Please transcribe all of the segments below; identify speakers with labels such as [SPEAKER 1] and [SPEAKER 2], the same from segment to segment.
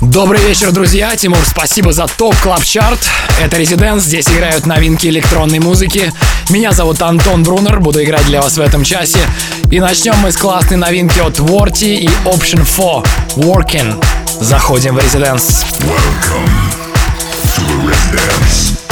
[SPEAKER 1] Добрый вечер, друзья. Тимур, спасибо за топ клаб чарт Это Резиденс, здесь играют новинки электронной музыки. Меня зовут Антон Брунер, буду играть для вас в этом часе. И начнем мы с классной новинки от Worty и Option 4 Working. Заходим в Резиденс.
[SPEAKER 2] Welcome to the Residence.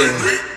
[SPEAKER 3] Yeah.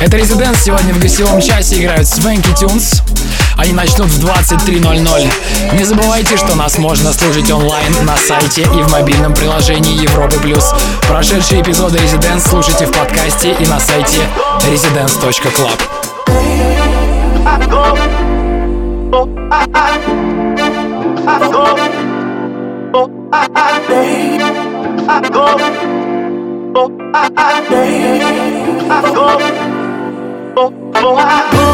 [SPEAKER 1] Это Residents сегодня в гостевом часе играют Swanky Tunes. Они начнут в 23.00. Не забывайте, что нас можно слушать онлайн на сайте и в мобильном приложении Европы+. плюс. Прошедшие эпизоды Residents слушайте в подкасте и на сайте residence.club. I go. oh, oh, I go.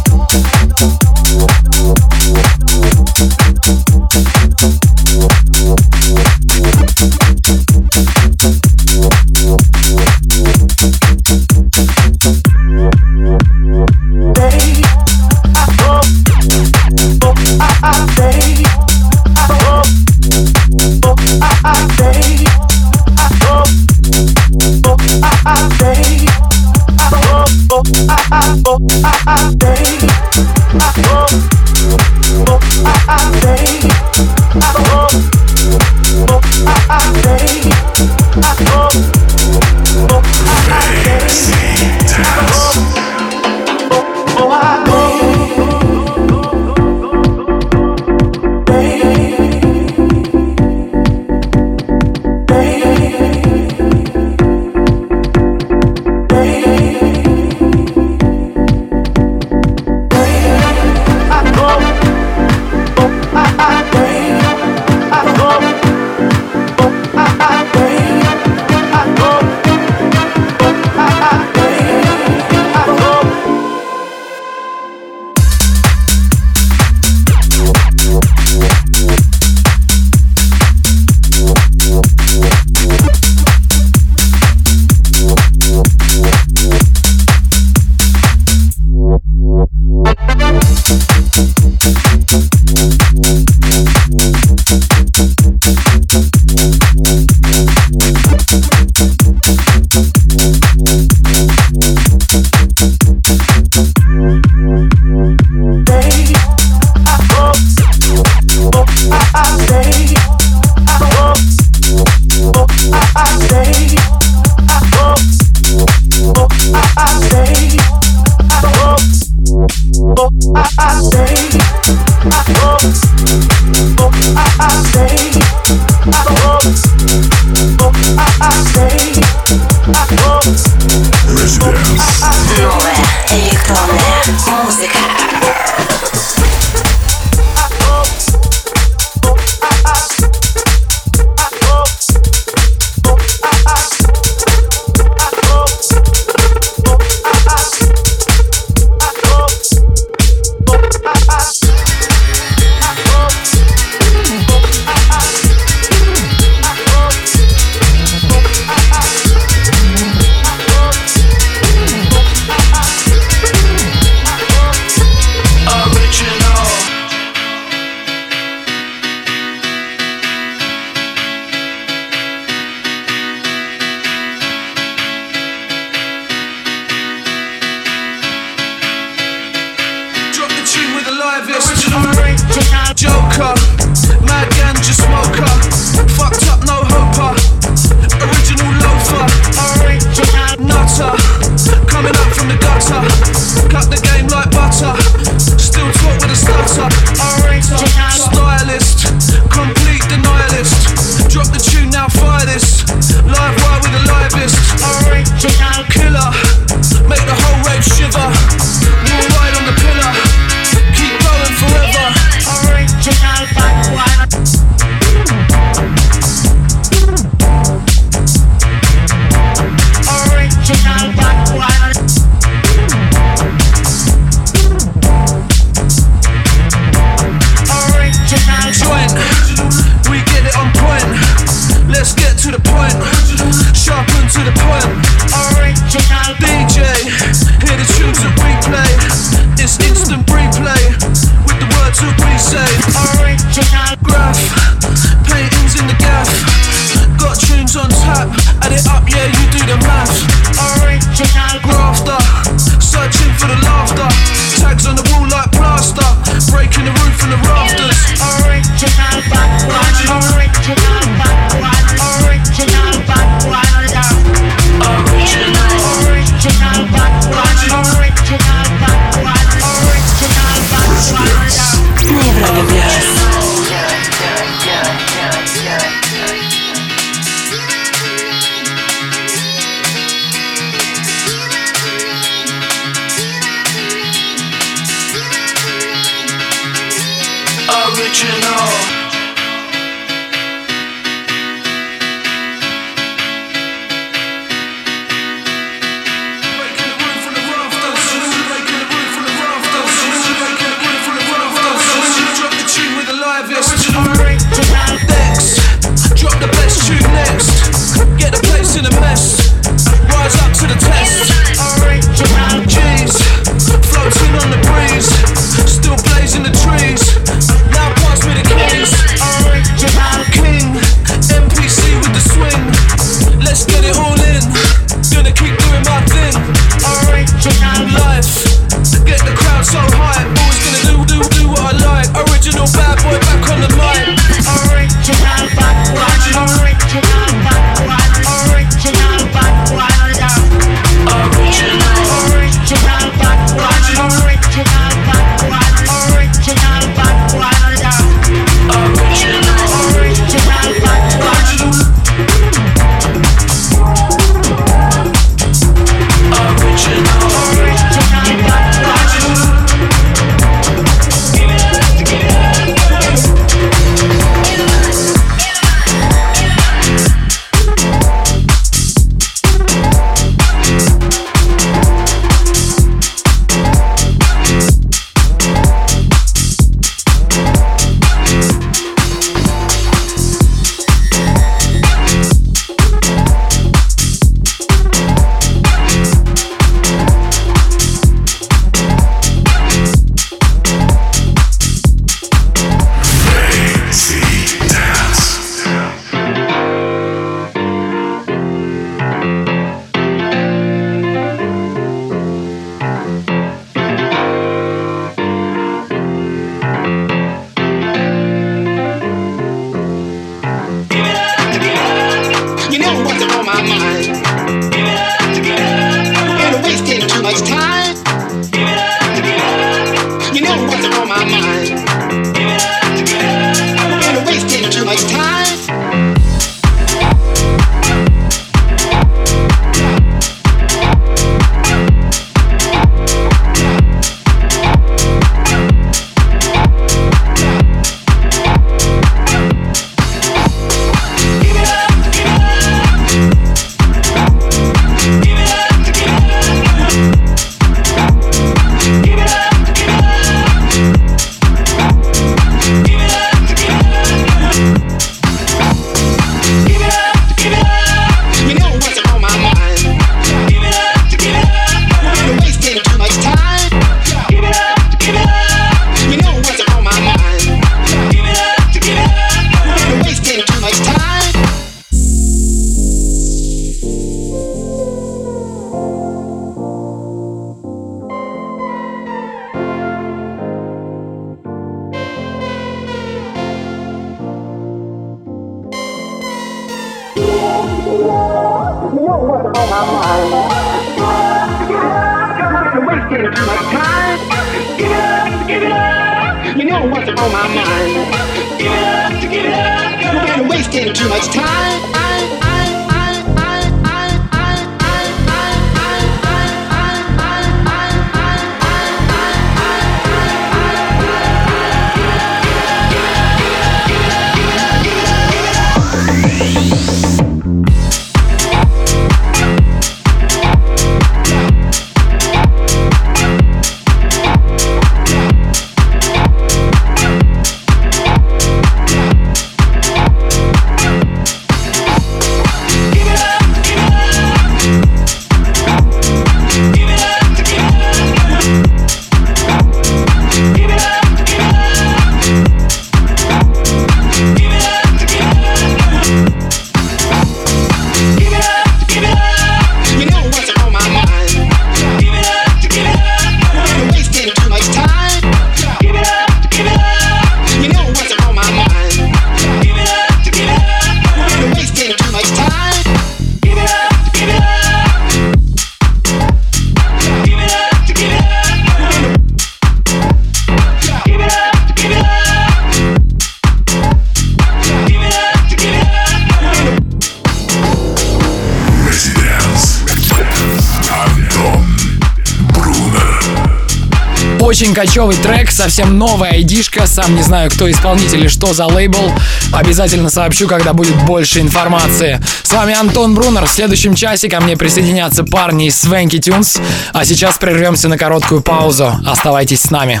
[SPEAKER 1] Очень кочевый трек, совсем новая айдишка, сам не знаю, кто исполнитель и что за лейбл. Обязательно сообщу, когда будет больше информации. С вами Антон Брунер. В следующем часе ко мне присоединятся парни из Свенки Тюнс. А сейчас прервемся на короткую паузу. Оставайтесь с нами.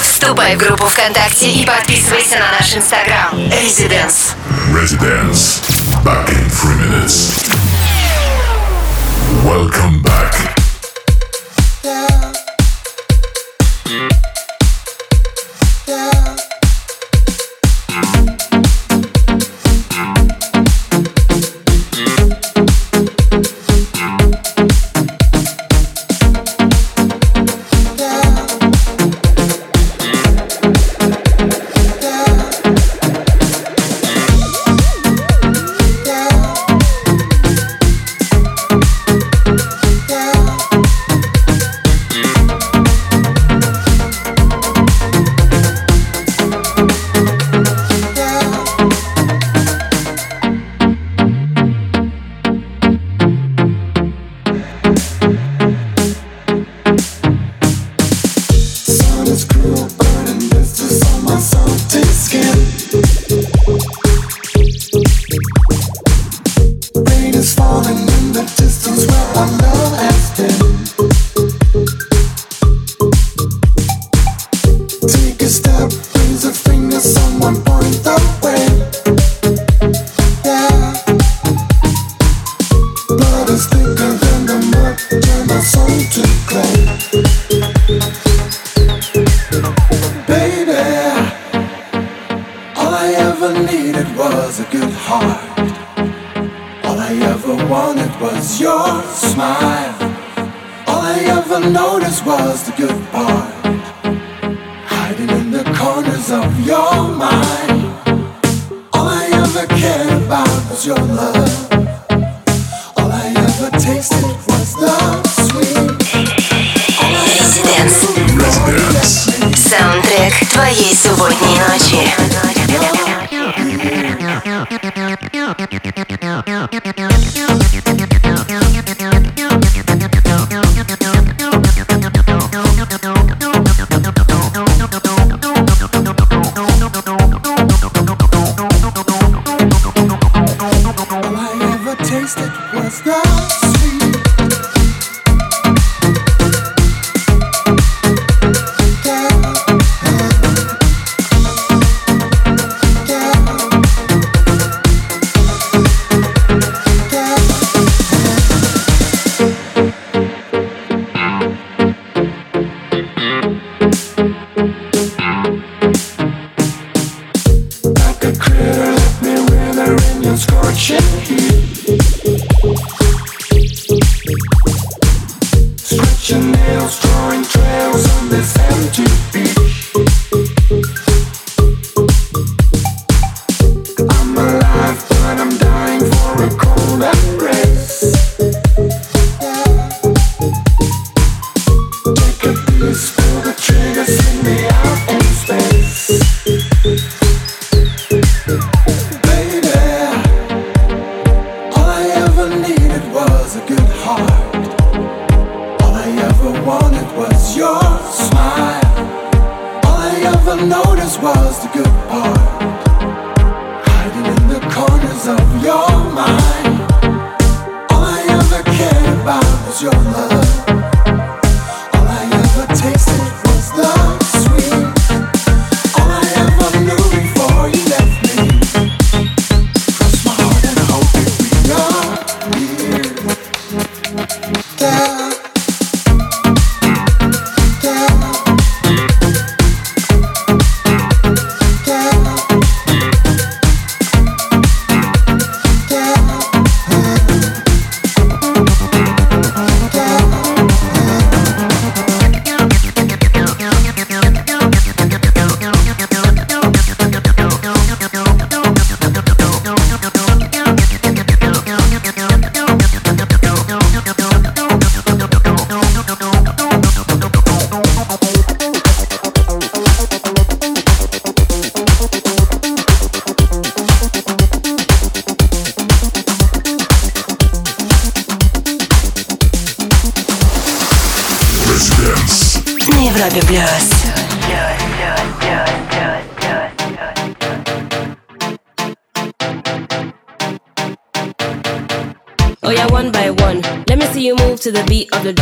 [SPEAKER 4] Вступай в группу ВКонтакте и подписывайся на наш инстаграм. Residence.
[SPEAKER 5] Residence. Back in three minutes. Welcome back.
[SPEAKER 4] твоей субботней
[SPEAKER 6] ночи. Yeah.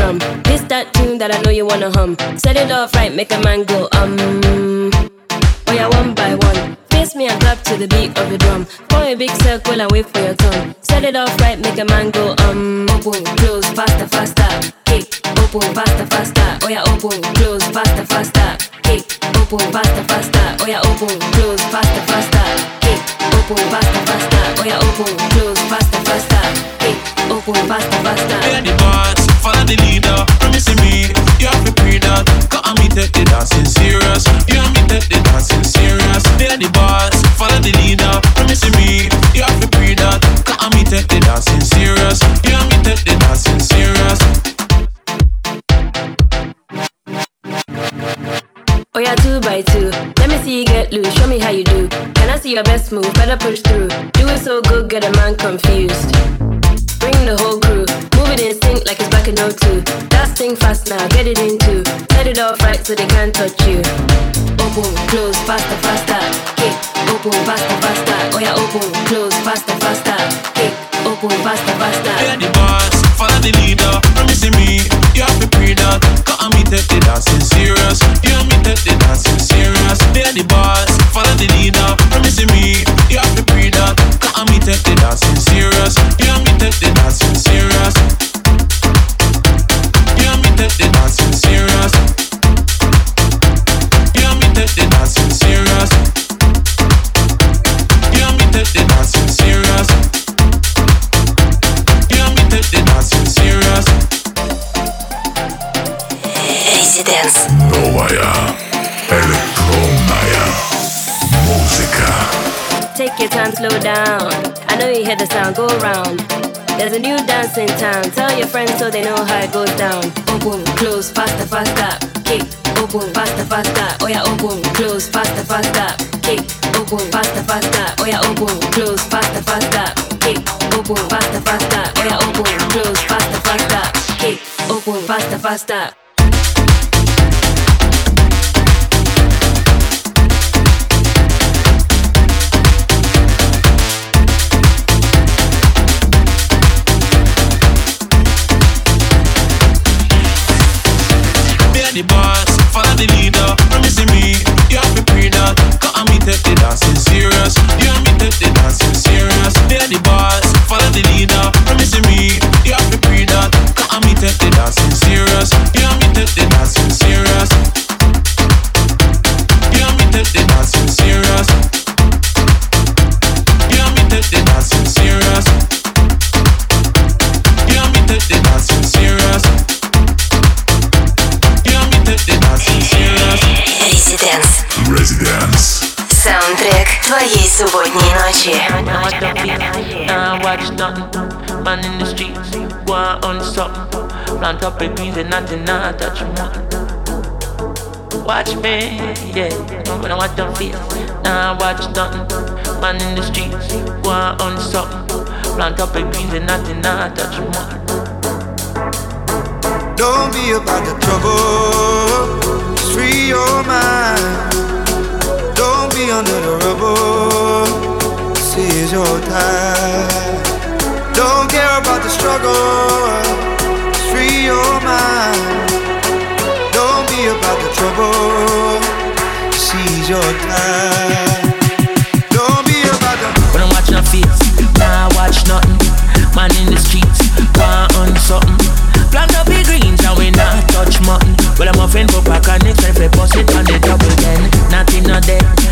[SPEAKER 6] Drum. This that tune that I know you wanna hum. Set it off right, make a man go um. Oh yeah, one by one. Face me and clap to the beat of the drum. Form a big circle and wait for your turn. Set it off right, make a man go um. Open, close, faster, faster. Kick, open, faster, faster. Oh yeah, open, close, faster, faster. Kick, open, faster, faster. Oh yeah, open, close, faster, faster. Open, faster, faster. Oh yeah, open, close, faster, faster. Kick, open, faster, faster.
[SPEAKER 7] Yeah, the boss, follow the leader. Promising me, you have to pre that. Cause me take the dancing serious. You and me take the dancing serious. Yeah, the boss, follow the leader. Promising me, you have to pre that. Cause me take the dancing serious. You and me take the dancing serious.
[SPEAKER 6] Oh yeah, two by two. Let me see you get loose. Show me how you do. Can I see your best move? Better push through. Do it so good, get a man confused. Bring the whole crew. Move it in sync like it's back in 02. That thing fast now, get it into. Set it off right so they can't touch you. Oh, open, close, faster, faster. Kick, oh, open, faster, faster. Oh yeah, oh, open, close, faster, faster. Kick, Oh, faster.
[SPEAKER 7] Yeah, the boss, follow the leader. Promising me, you have to pre that. Cause me take the dancing serious. You and me take the dancing serious. Yeah, the boss, follow the leader. Promising me, you have to pre that. Cause me serious. You and me take the dancing serious. You and me take the dancing serious.
[SPEAKER 4] Резиденс.
[SPEAKER 5] Новая электронная музыка.
[SPEAKER 6] Take your time, slow down. I know you hear the sound, go around. There's a new dance in town. Tell your friends so they know how it goes down. Open, close, faster, faster. Kick, open, faster, faster. Oh yeah, open, close, faster, faster. Kick, open, faster, faster. Oh yeah, open, close, faster, faster. Kick, open, faster, faster. Oh yeah, open, close, faster, faster. Kick, open, faster, faster.
[SPEAKER 7] The boss, follow the leader. Promising me, you have to pre that. Cause me take the dancing serious. You and me take the dancing serious. Be the boss, follow the leader. Promising me, you have to pre that. Cause me take the dancing serious. You and me take the dancing serious.
[SPEAKER 4] твоей субботней ночи.
[SPEAKER 8] Now I don't feel, now I watch nothing. Man in the streets, go on something. Plant up a greens and nothing, now I touch nothing. Watch me, yeah. When I don't feel, now I watch nothing. Man in the streets, go on something. Plant up a greens and nothing, now I touch nothing.
[SPEAKER 9] Don't be about the trouble. Just free your mind. Don't under the rubble. Is your time. Don't care about the struggle. Free your mind. Don't be about the trouble. Seize your time. Don't be about the
[SPEAKER 8] When I watch no face, I watch nothing. Man in the streets, want on something. Plant up the greens and we not touch mutton. Well, I'm offering for back and it's if I bust it on the double then. Nothing not kicking.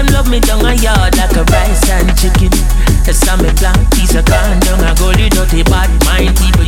[SPEAKER 8] Them love me down a yard like a rice and chicken. The summer plant piece of corn down a gully dirty bad mind.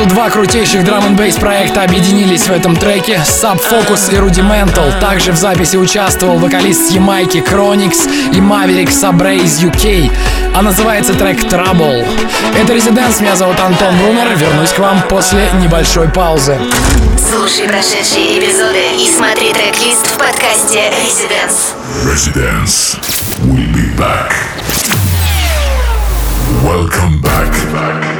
[SPEAKER 1] Сразу два крутейших драм н бейс проекта объединились в этом треке Subfocus и Rudimental. Также в записи участвовал вокалист с Ямайки Chronix и Maverick Sabre из UK. А называется трек Trouble. Это Резиденс, меня зовут Антон Брунер. Вернусь к вам после небольшой паузы.
[SPEAKER 4] Слушай прошедшие эпизоды и смотри трек-лист в подкасте Residence.
[SPEAKER 2] Residence. We'll be back. Welcome back. back,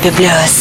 [SPEAKER 1] Фаби Блюас.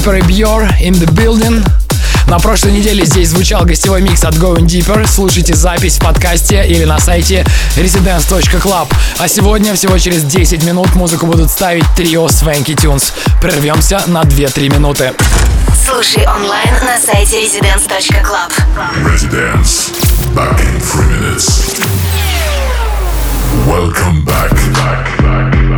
[SPEAKER 1] Deeper и Bjor in the Building. На прошлой неделе здесь звучал гостевой микс от Going Deeper. Слушайте запись в подкасте или на сайте residence.club. А сегодня, всего через 10 минут, музыку будут ставить трио Swanky Tunes. Прервемся на 2-3 минуты.
[SPEAKER 4] Слушай онлайн на сайте residence.club.
[SPEAKER 5] Residence. Back in 3 minutes. Welcome back. back, back.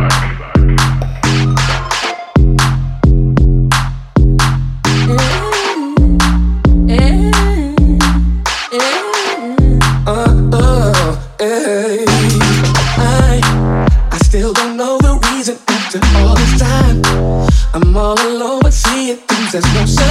[SPEAKER 10] access. No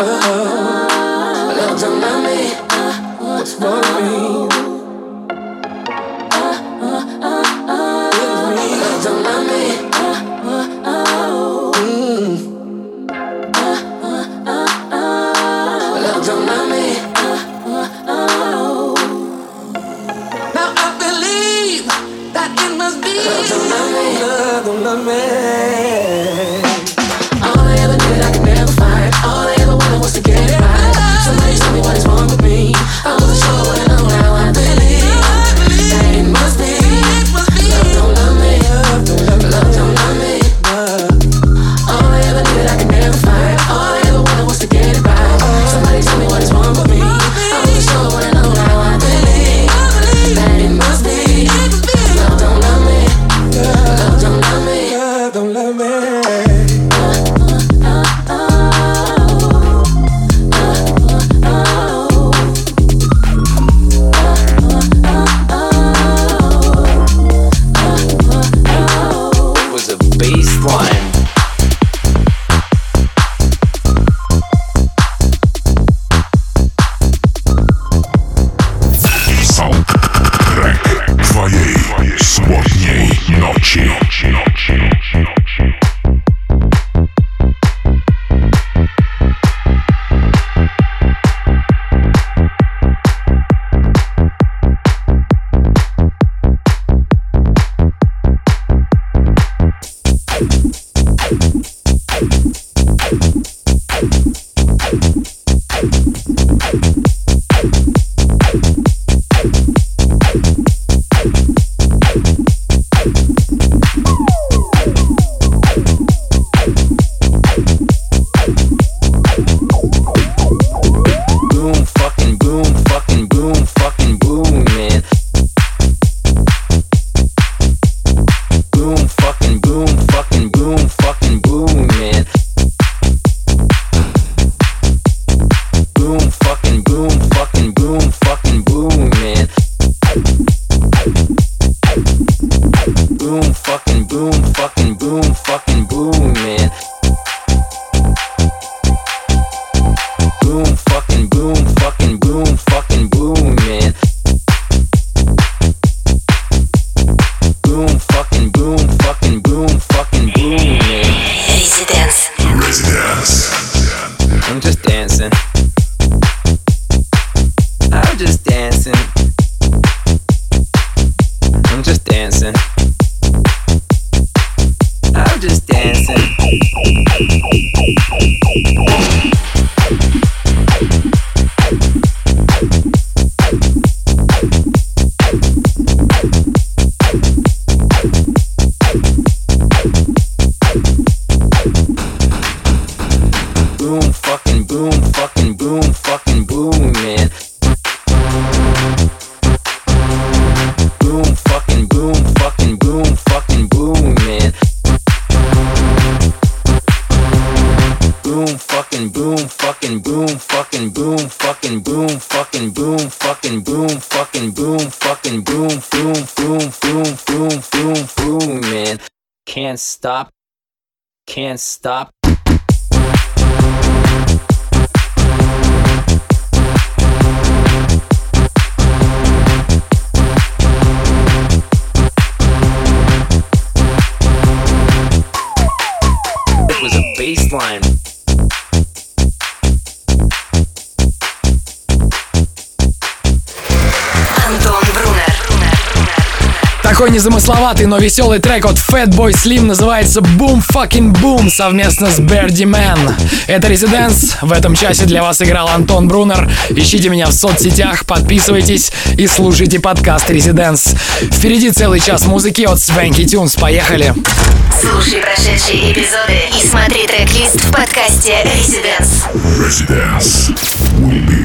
[SPEAKER 10] oh, oh. Love don't me. What's wrong with me?
[SPEAKER 11] Can't stop.
[SPEAKER 1] Такой незамысловатый, но веселый трек от Fatboy Slim называется Boom Fucking Boom совместно с Birdie Man. Это Residents. В этом часе для вас играл Антон Брунер. Ищите меня в соцсетях, подписывайтесь и слушайте подкаст Residents. Впереди целый час музыки от Swanky Tunes. Поехали!
[SPEAKER 4] Слушай прошедшие эпизоды и смотри трек-лист в подкасте Residence.
[SPEAKER 5] Residence. We